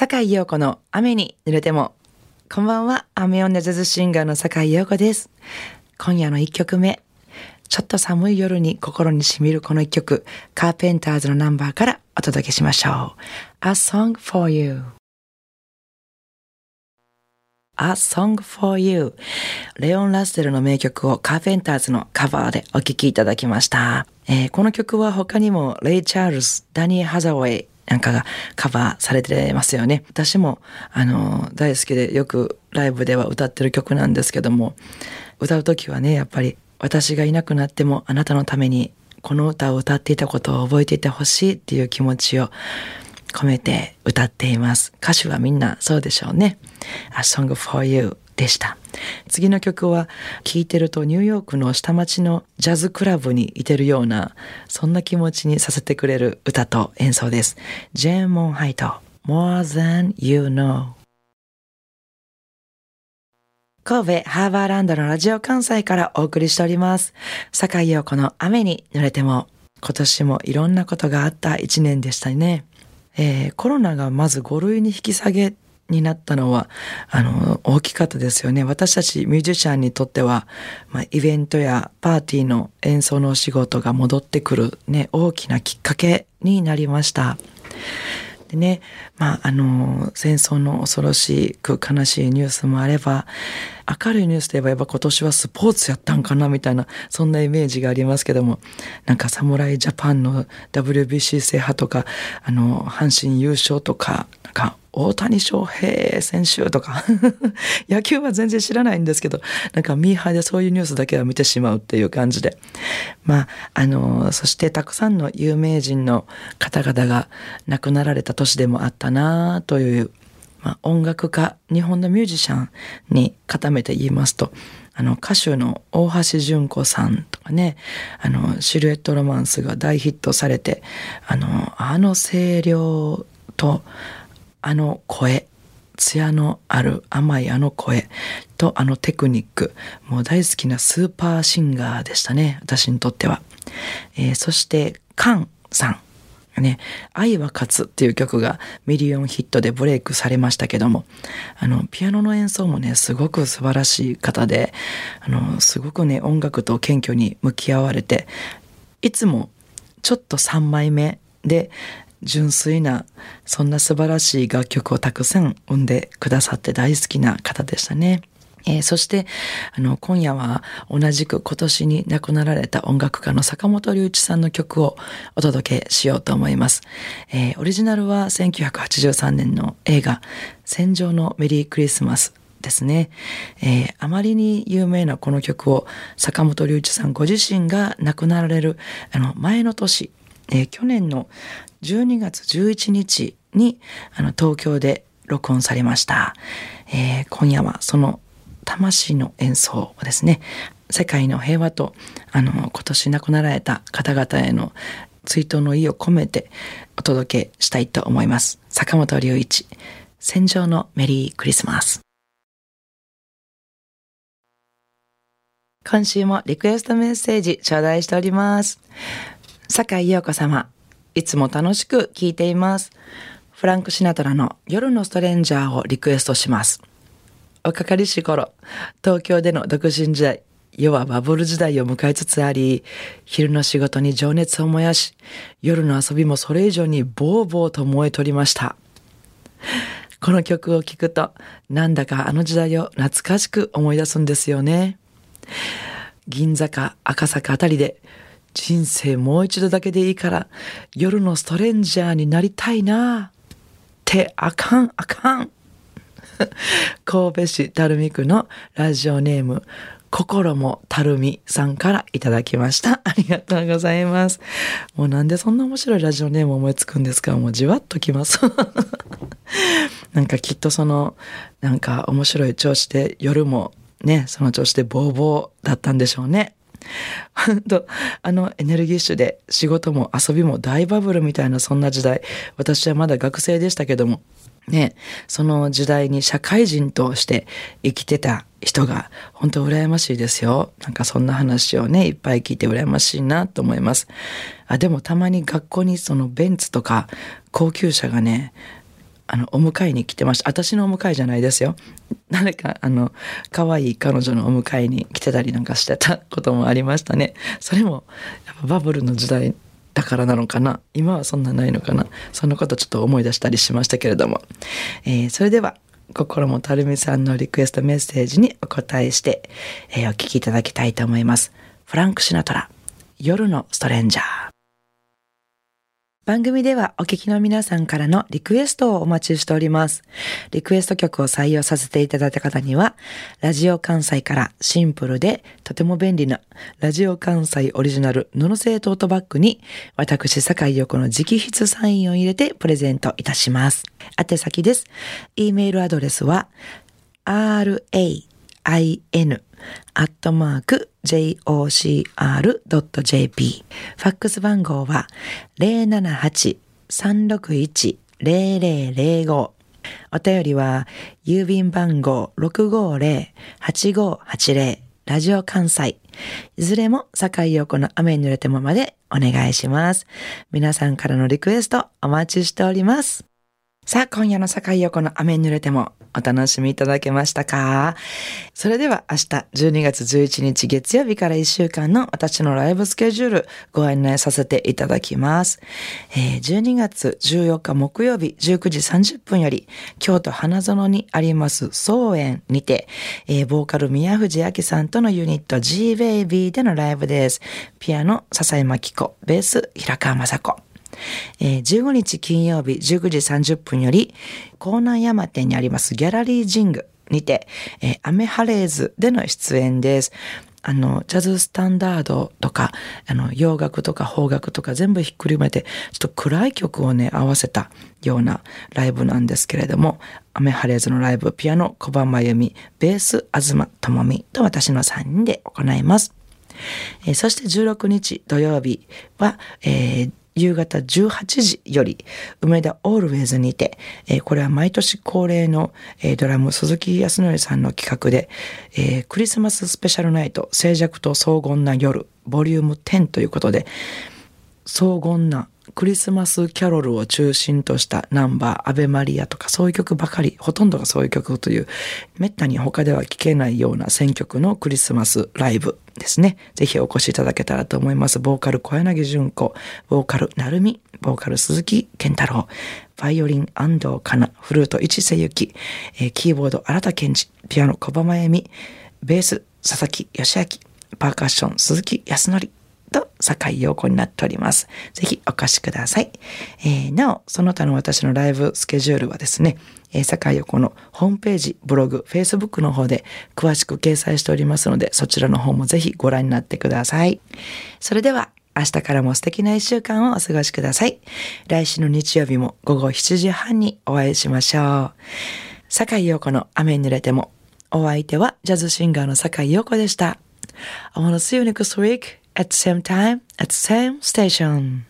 坂井陽子の雨に濡れても。こんばんは、雨女ジャズシンガーの坂井陽子です。今夜の一曲目。ちょっと寒い夜に心に染みるこの一曲、カーペンターズのナンバーからお届けしましょう。A Song for You。A Song for You。レオン・ラッセルの名曲をカーペンターズのカバーでお聴きいただきました。えーこの曲は他にもレイ・チャールズ、ダニー・ハザウェイ、なんかがカバーされてますよね。私も、あの、大好きでよくライブでは歌ってる曲なんですけども、歌う時はね、やっぱり私がいなくなってもあなたのためにこの歌を歌っていたことを覚えていてほしいっていう気持ちを込めて歌っています。歌手はみんなそうでしょうね。A Song for You でした。次の曲は聴いてるとニューヨークの下町のジャズクラブにいてるようなそんな気持ちにさせてくれる歌と演奏です。ジェーン・モンハイト More Than You Know 神戸ハーバーランドのラジオ関西からお送りしております。坂井陽子の雨に濡れても今年もいろんなことがあった一年でしたね。えーコロナがまず5類に引き下げになったのは、あの、大きかったですよね。私たちミュージシャンにとっては、まあ、イベントやパーティーの演奏のお仕事が戻ってくるね、大きなきっかけになりました。でね、まあ、あの、戦争の恐ろしく悲しいニュースもあれば、明るいニュースといえばやっぱ今年はスポーツやったんかなみたいな、そんなイメージがありますけども、なんか侍ジャパンの WBC 制覇とか、あの、阪神優勝とか、なんか、大谷翔平選手とか、野球は全然知らないんですけど、なんかミーハーでそういうニュースだけは見てしまうっていう感じで。まあ、あの、そしてたくさんの有名人の方々が亡くなられた年でもあったなという、まあ、音楽家、日本のミュージシャンに固めて言いますと、あの、歌手の大橋純子さんとかね、あの、シルエットロマンスが大ヒットされて、あの、あの声量と、あの声、艶のある甘いあの声とあのテクニック、もう大好きなスーパーシンガーでしたね、私にとっては。えーそして、カンさん。ね、愛は勝つっていう曲がミリオンヒットでブレイクされましたけども、あの、ピアノの演奏もね、すごく素晴らしい方で、あの、すごくね、音楽と謙虚に向き合われて、いつもちょっと3枚目で純粋なそんな素晴らしい楽曲をたくさん生んでくださって大好きな方でしたね。えーそして、あの、今夜は同じく今年に亡くなられた音楽家の坂本龍一さんの曲をお届けしようと思います。えーオリジナルは1983年の映画、戦場のメリークリスマスですね。えーあまりに有名なこの曲を坂本龍一さんご自身が亡くなられるあの前の年、えー去年の12月11日にあの東京で録音されました。えー今夜はその魂の演奏をですね、世界の平和とあの今年亡くなられた方々への追悼の意を込めてお届けしたいと思います。坂本龍一、戦場のメリークリスマス。今週もリクエストメッセージ頂戴しております。坂井陽子様、いつも楽しく聞いています。フランク・シナトラの夜のストレンジャーをリクエストします。おかかりし頃、東京での独身時代、世はバブル時代を迎えつつあり、昼の仕事に情熱を燃やし、夜の遊びもそれ以上にボーボーと燃えとりました。この曲を聴くと、なんだかあの時代を懐かしく思い出すんですよね。銀坂、赤坂あたりで、人生もう一度だけでいいから、夜のストレンジャーになりたいなって、あかん、あかん。神戸市垂水区のラジオネーム、心もたるみさんからいただきました。ありがとうございます。もうなんでそんな面白いラジオネーム思いつくんですか？もうじわっときます。なんかきっとその、なんか面白い調子で夜もね、その調子でボーボーだったんでしょうね。本当あのエネルギッシュで仕事も遊びも大バブルみたいなそんな時代私はまだ学生でしたけどもねその時代に社会人として生きてた人が本当羨ましいですよなんかそんな話をねいっぱい聞いて羨ましいなと思いますあでもたまに学校にそのベンツとか高級車がねあの、お迎えに来てました。私のお迎えじゃないですよ。誰か、あの、可愛い彼女のお迎えに来てたりなんかしてたこともありましたね。それも、やっぱバブルの時代だからなのかな今はそんなないのかなそんなことちょっと思い出したりしましたけれども。えー、それでは、心もたるみさんのリクエストメッセージにお答えして、えー、お聞きいただきたいと思います。フランク・シナトラ、夜のストレンジャー。番組ではお聞きの皆さんからのリクエストをお待ちしております。リクエスト曲を採用させていただいた方には、ラジオ関西からシンプルでとても便利なラジオ関西オリジナル布製トートバッグに私、坂井横の直筆サインを入れてプレゼントいたします。宛先です。e メールアドレスは ra in アットマーク jocr.jp ファックス番号は078-361-0005お便りは郵便番号650-8580ラジオ関西いずれも坂井陽子の雨に濡れてもまでお願いします。皆さんからのリクエストお待ちしております。さあ、今夜の坂井横の雨に濡れてもお楽しみいただけましたか？それでは明日12月11日月曜日から1週間の私のライブスケジュールご案内させていただきます。えー、12月14日木曜日19時30分より京都花園にあります総園にて、えー、ボーカル宮藤明さんとのユニット G-Baby でのライブです。ピアノ笹井真紀子、ベース平川雅子。えー、15日金曜日19時30分より、江南山店にありますギャラリージングにて、えー、アメハレーズでの出演です。あの、ジャズスタンダードとか、あの、洋楽とか邦楽とか全部ひっくるめて、ちょっと暗い曲をね、合わせたようなライブなんですけれども、アメハレーズのライブ、ピアノ、小判真由美、ベース、東智美と私の3人で行います。えー、そして16日土曜日は、えー、夕方18時より梅田オールウェイズにて、えー、これは毎年恒例の、えー、ドラム鈴木康則さんの企画で、えー、クリスマススペシャルナイト静寂と荘厳な夜ボリューム10ということで荘厳なクリスマスキャロルを中心としたナンバー、アベマリアとかそういう曲ばかり、ほとんどがそういう曲という、めったに他では聴けないような選曲のクリスマスライブですね。ぜひお越しいただけたらと思います。ボーカル小柳純子、ボーカル成美、ボーカル鈴木健太郎、バイオリン安藤かな、フルート市瀬ゆき、キーボード新田健二、ピアノ小浜恵美、ベース佐々木義明、パーカッション鈴木康則、と境陽子になっております。ぜひお越しください。えー、なお、その他の私のライブスケジュールはですね、えー、坂井陽子のホームページ、ブログ、フェイスブックの方で詳しく掲載しておりますので、そちらの方もぜひご覧になってください。それでは、明日からも素敵な一週間をお過ごしください。来週の日曜日も午後7時半にお会いしましょう。坂井陽子の雨に濡れても。お相手はジャズシンガーの坂井陽子でした。I wanna see you next week. At the same time at the same station.